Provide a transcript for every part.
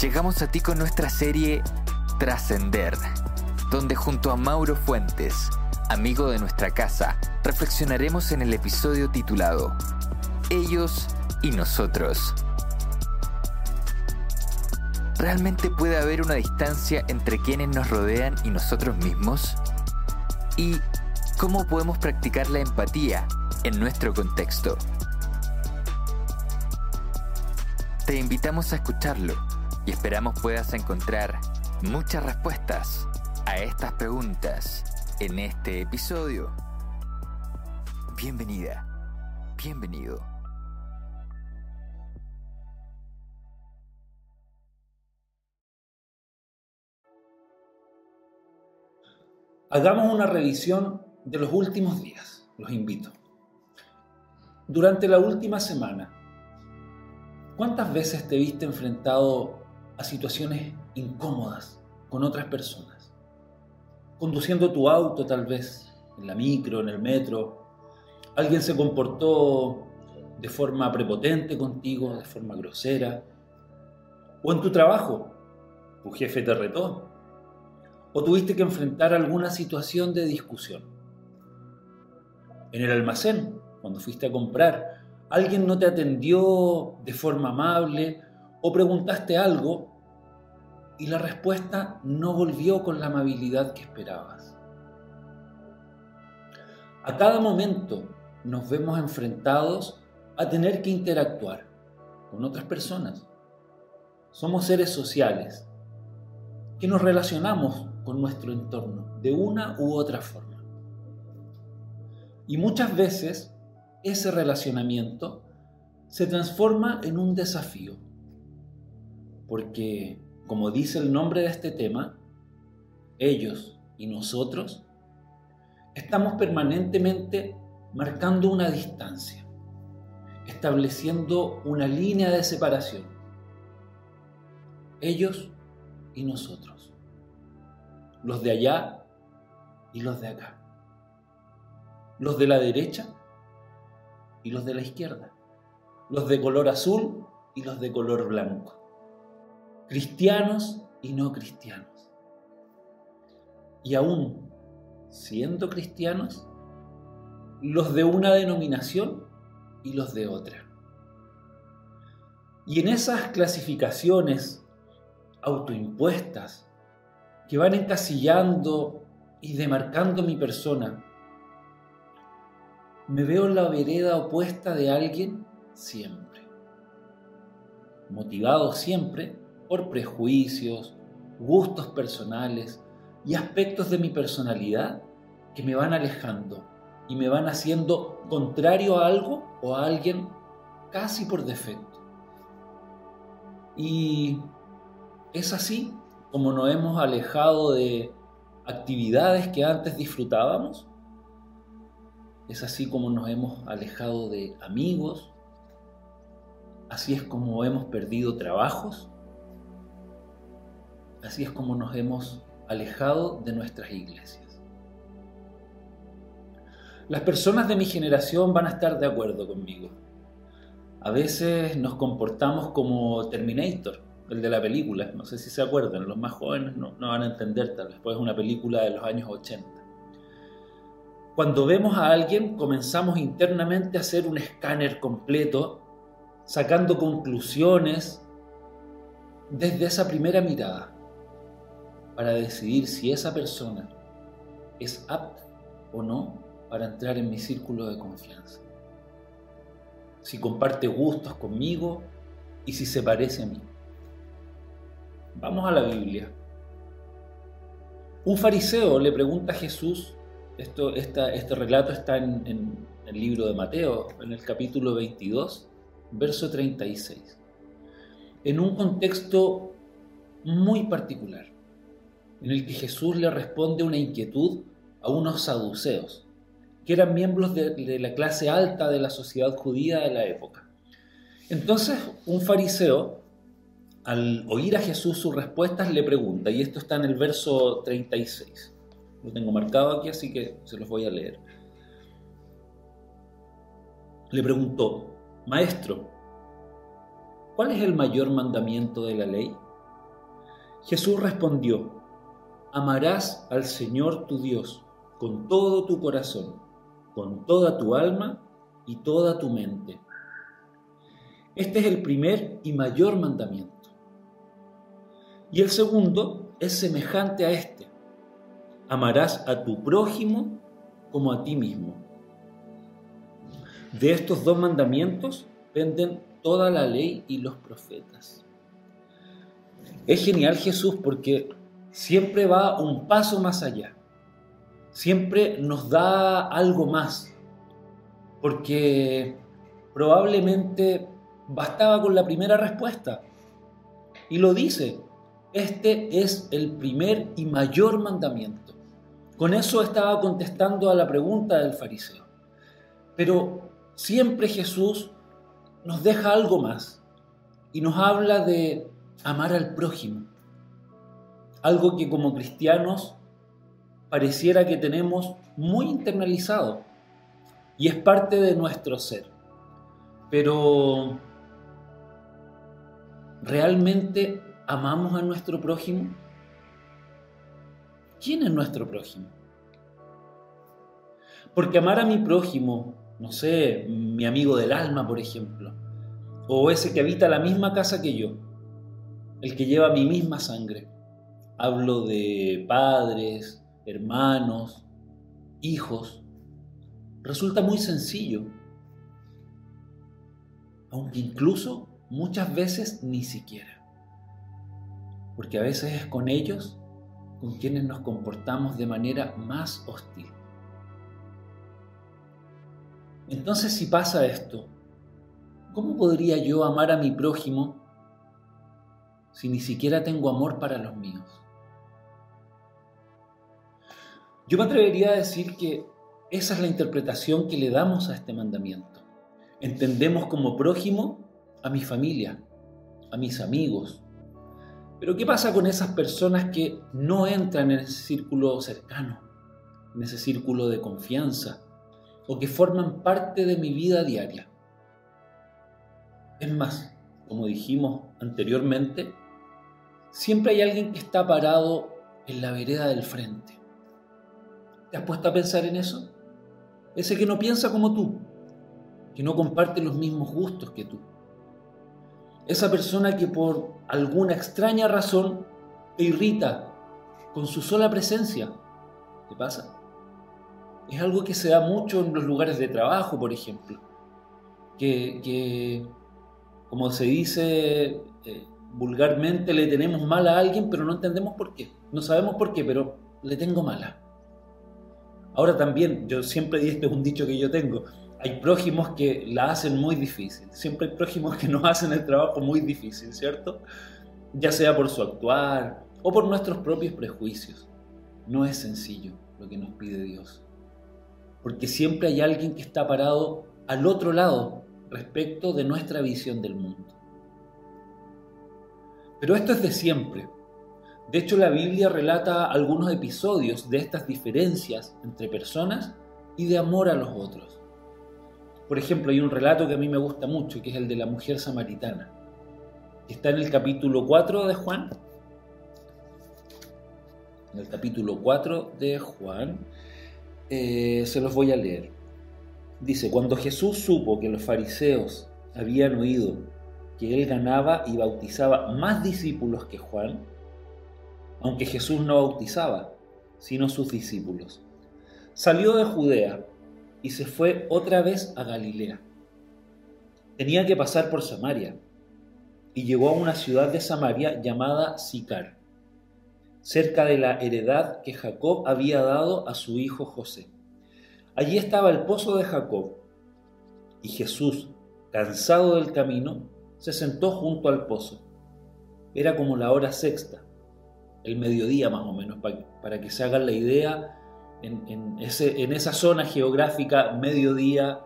Llegamos a ti con nuestra serie Trascender, donde junto a Mauro Fuentes, amigo de nuestra casa, reflexionaremos en el episodio titulado Ellos y nosotros. ¿Realmente puede haber una distancia entre quienes nos rodean y nosotros mismos? ¿Y cómo podemos practicar la empatía en nuestro contexto? Te invitamos a escucharlo y esperamos puedas encontrar muchas respuestas a estas preguntas en este episodio. Bienvenida, bienvenido. Hagamos una revisión de los últimos días, los invito. Durante la última semana, ¿cuántas veces te viste enfrentado a situaciones incómodas con otras personas. Conduciendo tu auto tal vez, en la micro, en el metro, alguien se comportó de forma prepotente contigo, de forma grosera. O en tu trabajo, tu jefe te retó. O tuviste que enfrentar alguna situación de discusión. En el almacén, cuando fuiste a comprar, alguien no te atendió de forma amable o preguntaste algo y la respuesta no volvió con la amabilidad que esperabas. A cada momento nos vemos enfrentados a tener que interactuar con otras personas. Somos seres sociales que nos relacionamos con nuestro entorno de una u otra forma. Y muchas veces ese relacionamiento se transforma en un desafío, porque como dice el nombre de este tema, ellos y nosotros estamos permanentemente marcando una distancia, estableciendo una línea de separación. Ellos y nosotros. Los de allá y los de acá. Los de la derecha y los de la izquierda. Los de color azul y los de color blanco cristianos y no cristianos. Y aún siendo cristianos, los de una denominación y los de otra. Y en esas clasificaciones autoimpuestas que van encasillando y demarcando mi persona, me veo en la vereda opuesta de alguien siempre, motivado siempre por prejuicios, gustos personales y aspectos de mi personalidad que me van alejando y me van haciendo contrario a algo o a alguien casi por defecto. Y es así como nos hemos alejado de actividades que antes disfrutábamos. Es así como nos hemos alejado de amigos. Así es como hemos perdido trabajos Así es como nos hemos alejado de nuestras iglesias. Las personas de mi generación van a estar de acuerdo conmigo. A veces nos comportamos como Terminator, el de la película. No sé si se acuerdan, los más jóvenes no, van a entender tal vez, pues es una película de los años 80. Cuando vemos a alguien comenzamos internamente a hacer un escáner completo, sacando conclusiones desde esa primera mirada para decidir si esa persona es apta o no para entrar en mi círculo de confianza. Si comparte gustos conmigo y si se parece a mí. Vamos a la Biblia. Un fariseo le pregunta a Jesús, esto, este relato está en, en el libro de Mateo, en el capítulo 22, verso 36. En un contexto muy particular, en el que Jesús le responde una inquietud a unos saduceos, que eran miembros de, la clase alta de la sociedad judía de la época. Entonces, un fariseo, al oír a Jesús sus respuestas, le pregunta, y esto está en el verso 36. Lo tengo marcado aquí, así que se los voy a leer. Le preguntó, Maestro, ¿cuál es el mayor mandamiento de la ley? Jesús respondió, Amarás al Señor tu Dios con todo tu corazón, con toda tu alma y toda tu mente. Este es el primer y mayor mandamiento. Y el segundo es semejante a este. Amarás a tu prójimo como a ti mismo. De estos dos mandamientos penden toda la ley y los profetas. Es genial Jesús porque siempre va un paso más allá siempre nos da algo más, porque probablemente bastaba con la primera respuesta. Y lo dice, este es el primer y mayor mandamiento. Con eso estaba contestando a la pregunta del fariseo. Pero siempre Jesús nos deja algo más y nos habla de amar al prójimo. Algo que como cristianos pareciera que tenemos muy internalizado y es parte de nuestro ser. Pero ¿realmente amamos a nuestro prójimo? ¿Quién es nuestro prójimo? Porque amar a mi prójimo, no sé, mi amigo del alma, por ejemplo, o ese que habita la misma casa que yo, el que lleva mi misma sangre. Hablo de padres, hermanos, hijos, resulta muy sencillo, aunque incluso muchas veces ni siquiera, porque a veces es con ellos con quienes nos comportamos de manera más hostil. Entonces si pasa esto, ¿cómo podría yo amar a mi prójimo si ni siquiera tengo amor para los míos? Yo me atrevería a decir que esa es la interpretación que le damos a este mandamiento. Entendemos como prójimo a mi familia, a mis amigos. Pero ¿qué pasa con esas personas que no entran en ese círculo cercano, en ese círculo de confianza, o que forman parte de mi vida diaria? Es más, como dijimos anteriormente, siempre hay alguien que está parado en la vereda del frente ¿Te has puesto a pensar en eso? Ese que no piensa como tú, que no comparte los mismos gustos que tú. Esa persona que por alguna extraña razón te irrita con su sola presencia. ¿Te pasa? Es algo que se da mucho en los lugares de trabajo, por ejemplo. Que, como se dice eh, vulgarmente, le tenemos mal a alguien, pero no entendemos por qué. No sabemos por qué, pero le tengo mala. Ahora también, yo siempre, y este es un dicho que yo tengo, hay prójimos que la hacen muy difícil, siempre hay prójimos que nos hacen el trabajo muy difícil, ¿cierto? Ya sea por su actuar o por nuestros propios prejuicios. No es sencillo lo que nos pide Dios, porque siempre hay alguien que está parado al otro lado respecto de nuestra visión del mundo. Pero esto es de siempre, de hecho, la Biblia relata algunos episodios de estas diferencias entre personas y de amor a los otros. Por ejemplo, hay un relato que a mí me gusta mucho, que es el de la mujer samaritana. Está en el capítulo 4 de Juan. En el capítulo 4 de Juan. Eh, se los voy a leer. Dice, cuando Jesús supo que los fariseos habían oído que él ganaba y bautizaba más discípulos que Juan, aunque Jesús no bautizaba, sino sus discípulos. Salió de Judea y se fue otra vez a Galilea. Tenía que pasar por Samaria y llegó a una ciudad de Samaria llamada Sicar, cerca de la heredad que Jacob había dado a su hijo José. Allí estaba el pozo de Jacob y Jesús, cansado del camino, se sentó junto al pozo. era como la hora sexta, el mediodía más o menos, para, que se hagan la idea, en, ese, en esa zona geográfica, mediodía,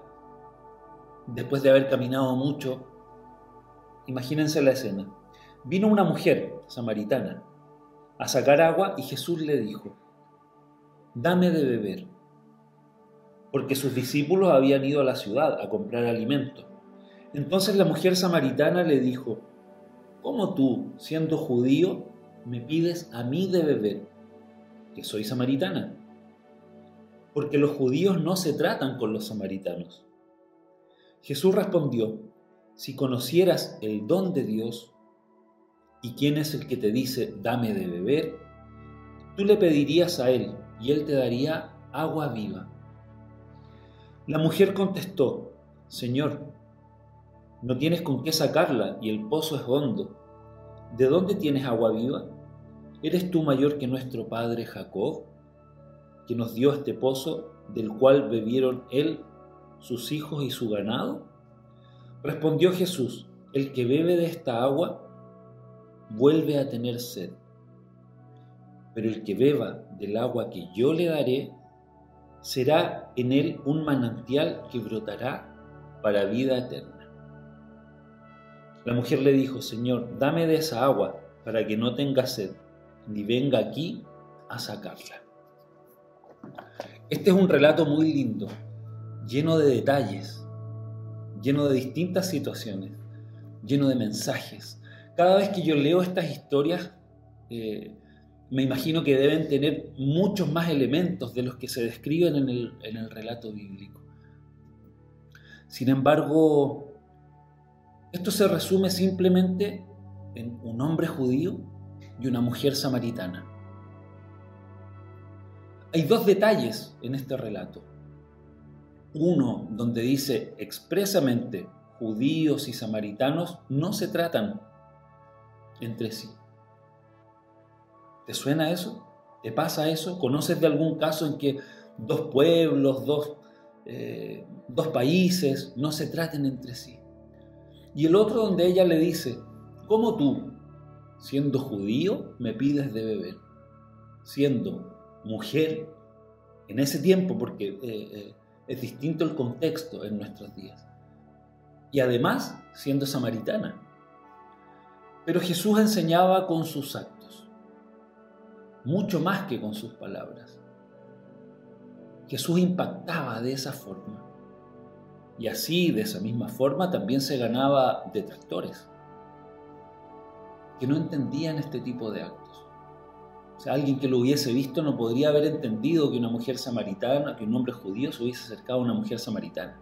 después de haber caminado mucho, imagínense la escena. Vino una mujer samaritana a sacar agua y Jesús le dijo, dame de beber, porque sus discípulos habían ido a la ciudad a comprar alimento. Entonces la mujer samaritana le dijo, ¿cómo tú, siendo judío, me pides a mí de beber, que soy samaritana? Porque los judíos no se tratan con los samaritanos. Jesús respondió, si conocieras el don de Dios y quién es el que te dice, dame de beber, tú le pedirías a él y él te daría agua viva. La mujer contestó, Señor, no tienes con qué sacarla y el pozo es hondo. ¿De dónde tienes agua viva? ¿Eres tú mayor que nuestro padre Jacob, que nos dio este pozo del cual bebieron él, sus hijos y su ganado? Respondió Jesús, el que bebe de esta agua vuelve a tener sed, pero el que beba del agua que yo le daré, será en él un manantial que brotará para vida eterna. La mujer le dijo, Señor, dame de esa agua para que no tenga sed, ni venga aquí a sacarla. Este es un relato muy lindo, lleno de detalles, lleno de distintas situaciones, lleno de mensajes. Cada vez que yo leo estas historias, eh, me imagino que deben tener muchos más elementos de los que se describen en el, en el relato bíblico. Sin embargo, esto se resume simplemente en un hombre judío y una mujer samaritana. Hay dos detalles en este relato uno donde dice expresamente judíos y samaritanos no se tratan entre sí. ¿Te suena eso? ¿Te pasa eso? ¿Conoces de algún caso en que dos pueblos, dos, eh, dos países no se traten entre sí? Y el otro donde ella le dice, ¿cómo tú, siendo judío, me pides de beber? Siendo mujer, en ese tiempo, porque eh, eh, es distinto el contexto en nuestros días. Y además siendo samaritana. Pero Jesús enseñaba con sus actos, mucho más que con sus palabras. Jesús impactaba de esa forma. Y así, de esa misma forma, también se ganaba detractores que no entendían este tipo de actos. O sea, alguien que lo hubiese visto no podría haber entendido que una mujer samaritana, que un hombre judío se hubiese acercado a una mujer samaritana.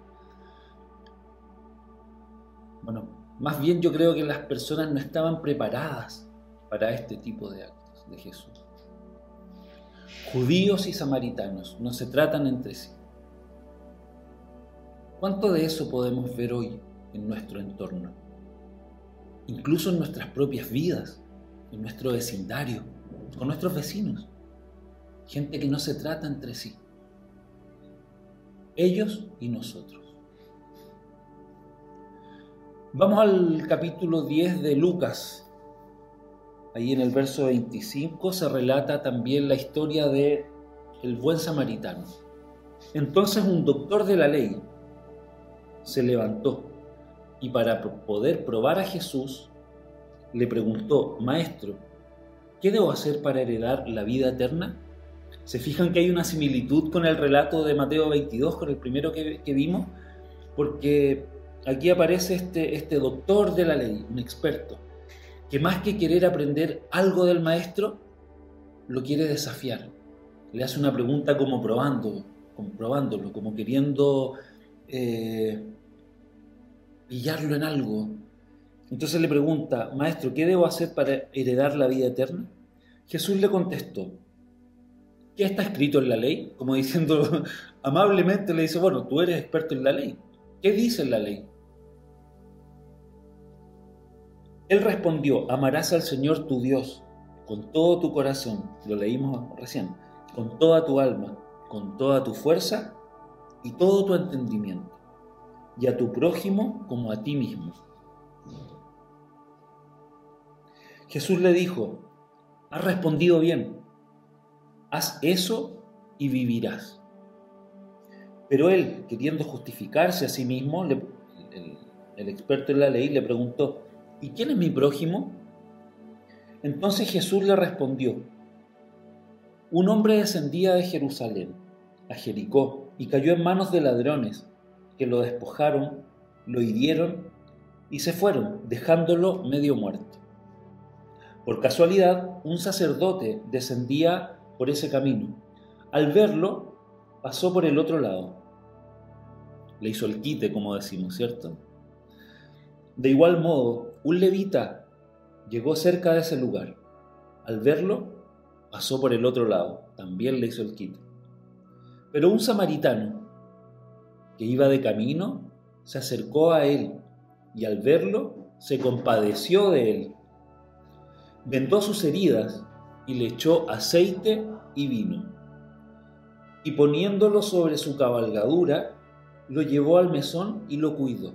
Bueno, más bien yo creo que las personas no estaban preparadas para este tipo de actos de Jesús. Judíos y samaritanos no se tratan entre sí. ¿Cuánto de eso podemos ver hoy en nuestro entorno? Incluso en nuestras propias vidas, en nuestro vecindario, con nuestros vecinos, gente que no se trata entre sí, ellos y nosotros. Vamos al capítulo 10 de Lucas. Ahí en el verso 25 se relata también la historia de el buen samaritano. Entonces un doctor de la ley se levantó y para poder probar a Jesús le preguntó, Maestro, ¿Qué debo hacer para heredar la vida eterna? ¿Se fijan que hay una similitud con el relato de Mateo 22, con el primero que, vimos? Porque aquí aparece este, este doctor de la ley, un experto, que más que querer aprender algo del maestro, lo quiere desafiar. Le hace una pregunta como probando, comprobándolo, como queriendo eh, pillarlo en algo, entonces le pregunta, Maestro, ¿qué debo hacer para heredar la vida eterna? Jesús le contestó, ¿qué está escrito en la ley? Como diciendo, amablemente le dice, bueno, tú eres experto en la ley. ¿Qué dice la ley? Él respondió, amarás al Señor tu Dios con todo tu corazón, lo leímos recién, con toda tu alma, con toda tu fuerza y todo tu entendimiento, y a tu prójimo como a ti mismo. Jesús le dijo, has respondido bien, haz eso y vivirás. Pero él, queriendo justificarse a sí mismo, el, el experto en la ley le preguntó, ¿y quién es mi prójimo? Entonces Jesús le respondió, un hombre descendía de Jerusalén a Jericó y cayó en manos de ladrones que lo despojaron, lo hirieron y se fueron, dejándolo medio muerto. Por casualidad, un sacerdote descendía por ese camino. Al verlo, pasó por el otro lado. Le hizo el quite, como decimos, ¿cierto? De igual modo, un levita llegó cerca de ese lugar. Al verlo, pasó por el otro lado. También le hizo el quite. Pero un samaritano que iba de camino se acercó a él y al verlo se compadeció de él. Vendó sus heridas y le echó aceite y vino. Y poniéndolo sobre su cabalgadura, lo llevó al mesón y lo cuidó.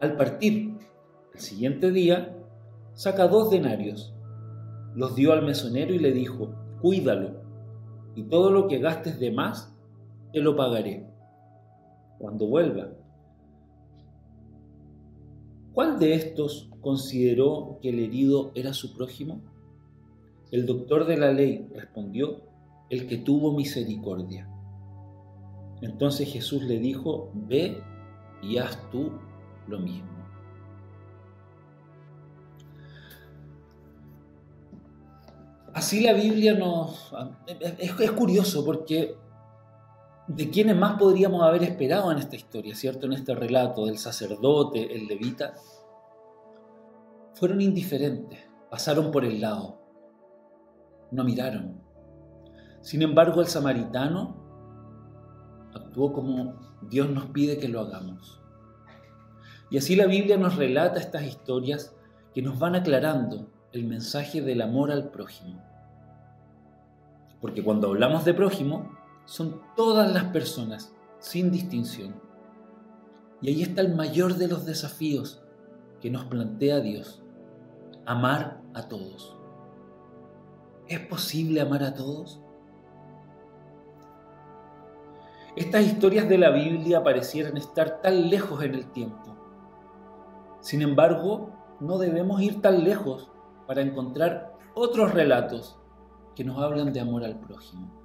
Al partir, el siguiente día, saca dos denarios, los dio al mesonero y le dijo, cuídalo y todo lo que gastes de más, te lo pagaré cuando vuelva. ¿Cuál de estos consideró que el herido era su prójimo? El doctor de la ley respondió, el que tuvo misericordia. Entonces Jesús le dijo, ve y haz tú lo mismo. Así la Biblia nos... Es, curioso porque de quiénes más podríamos haber esperado en esta historia, ¿cierto? En este relato del sacerdote, el levita, fueron indiferentes, pasaron por el lado, no miraron. Sin embargo, el samaritano actuó como Dios nos pide que lo hagamos. Y así la Biblia nos relata estas historias que nos van aclarando el mensaje del amor al prójimo. Porque cuando hablamos de prójimo, son todas las personas, sin distinción. Y ahí está el mayor de los desafíos que nos plantea Dios, amar a todos. ¿Es posible amar a todos? Estas historias de la Biblia parecieran estar tan lejos en el tiempo. Sin embargo, no debemos ir tan lejos para encontrar otros relatos que nos hablan de amor al prójimo.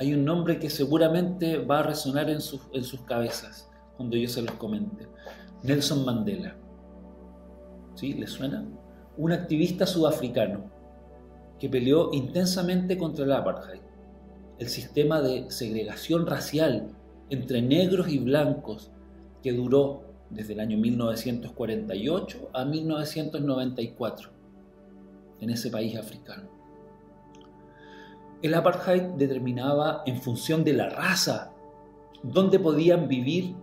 Hay un nombre que seguramente va a resonar en, sus, en sus cabezas cuando yo se los comente. Nelson Mandela. ¿Sí? ¿Le suena? Un activista sudafricano que peleó intensamente contra el apartheid, el sistema de segregación racial entre negros y blancos que duró desde el año 1948 a 1994 en ese país africano. El apartheid determinaba en función de la raza dónde podían vivir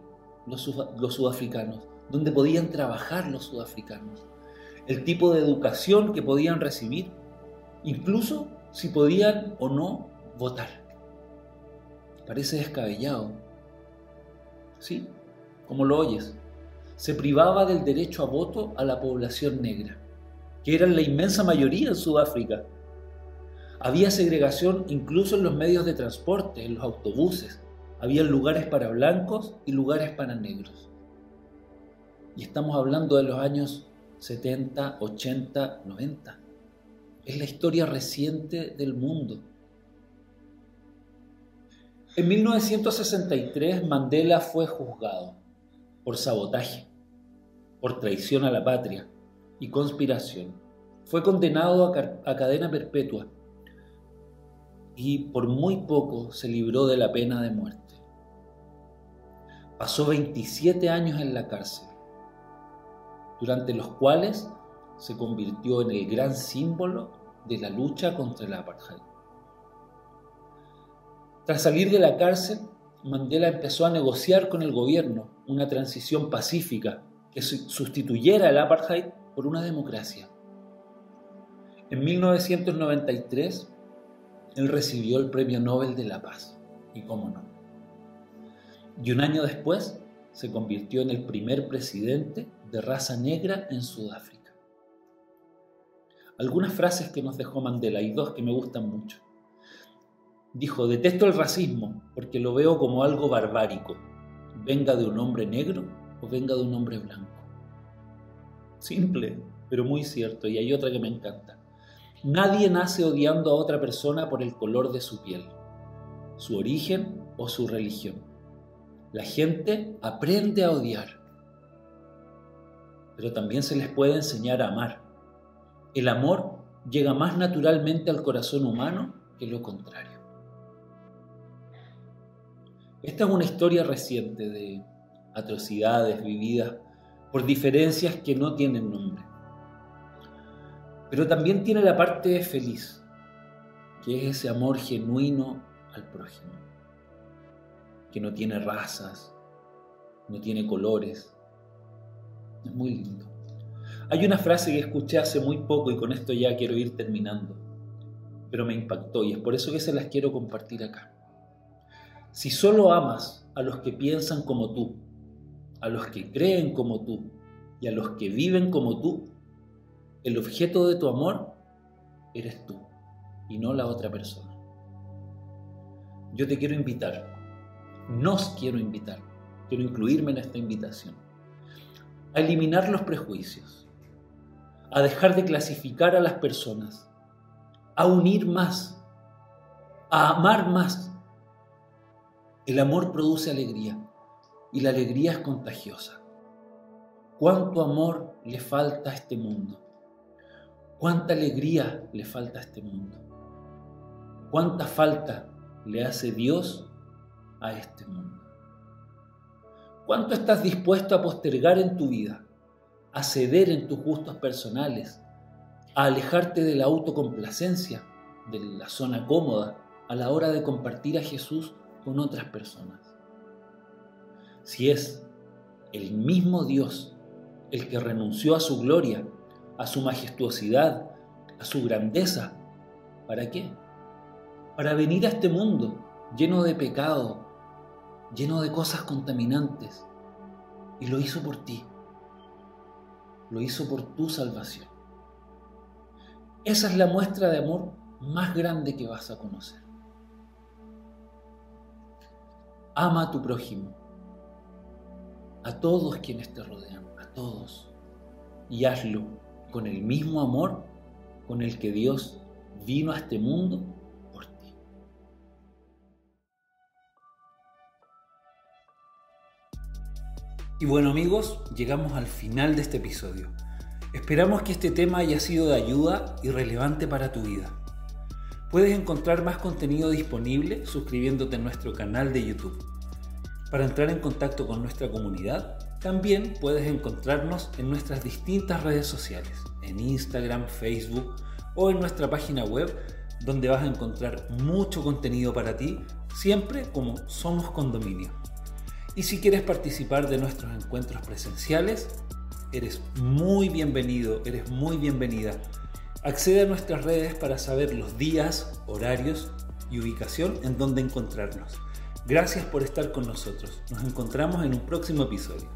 los, sudafricanos, dónde podían trabajar los sudafricanos, el tipo de educación que podían recibir, incluso si podían o no votar. Parece descabellado. ¿Sí? Como lo oyes. Se privaba del derecho a voto a la población negra que eran la inmensa mayoría en Sudáfrica. Había segregación incluso en los medios de transporte, en los autobuses. Había lugares para blancos y lugares para negros. Y estamos hablando de los años 70, 80, 90. Es la historia reciente del mundo. En 1963 Mandela fue juzgado por sabotaje, por traición a la patria, y conspiración. Fue condenado a, cadena perpetua y por muy poco se libró de la pena de muerte. Pasó 27 años en la cárcel, durante los cuales se convirtió en el gran símbolo de la lucha contra el apartheid. Tras salir de la cárcel, Mandela empezó a negociar con el gobierno una transición pacífica que sustituyera el apartheid por una democracia. En 1993, él recibió el Premio Nobel de la Paz, y cómo no. Y un año después, se convirtió en el primer presidente de raza negra en Sudáfrica. algunas frases que nos dejó Mandela y dos que me gustan mucho. Dijo, detesto el racismo porque lo veo como algo barbárico, venga de un hombre negro o venga de un hombre blanco. Simple, pero muy cierto. Y hay otra que me encanta. Nadie nace odiando a otra persona por el color de su piel, su origen o su religión. La gente aprende a odiar, pero también se les puede enseñar a amar. El amor llega más naturalmente al corazón humano que lo contrario. Esta es una historia reciente de atrocidades vividas por diferencias que no tienen nombre. Pero también tiene la parte feliz, que es ese amor genuino al prójimo, que no tiene razas, no tiene colores. Es muy lindo. Hay una frase que escuché hace muy poco y con esto ya quiero ir terminando, pero me impactó y es por eso que se las quiero compartir acá. Si solo amas a los que piensan como tú, a los que creen como tú y a los que viven como tú, el objeto de tu amor eres tú y no la otra persona. Yo te quiero invitar, nos quiero invitar, quiero incluirme en esta invitación, a eliminar los prejuicios, a dejar de clasificar a las personas, a unir más, a amar más. El amor produce alegría y la alegría es contagiosa. ¿Cuánto amor le falta a este mundo? ¿Cuánta alegría le falta a este mundo? ¿Cuánta falta le hace Dios a este mundo? ¿Cuánto estás dispuesto a postergar en tu vida, a ceder en tus gustos personales, a alejarte de la autocomplacencia, de la zona cómoda, a la hora de compartir a Jesús con otras personas? Si es el mismo Dios el que renunció a su gloria, a su majestuosidad, a su grandeza, ¿para qué? Para venir a este mundo lleno de pecado, lleno de cosas contaminantes, y lo hizo por ti, lo hizo por tu salvación. Esa es la muestra de amor más grande que vas a conocer. Ama a tu prójimo a todos quienes te rodean, a todos. Y hazlo con el mismo amor con el que Dios vino a este mundo por ti. Y bueno amigos, llegamos al final de este episodio. Esperamos que este tema haya sido de ayuda y relevante para tu vida. Puedes encontrar más contenido disponible suscribiéndote a nuestro canal de YouTube. Para entrar en contacto con nuestra comunidad, también puedes encontrarnos en nuestras distintas redes sociales, en Instagram, Facebook o en nuestra página web, donde vas a encontrar mucho contenido para ti, siempre como Somos Condominio. Y si quieres participar de nuestros encuentros presenciales, eres muy bienvenido, eres muy bienvenida. Accede a nuestras redes para saber los días, horarios y ubicación en donde encontrarnos. Gracias por estar con nosotros. Nos encontramos en un próximo episodio.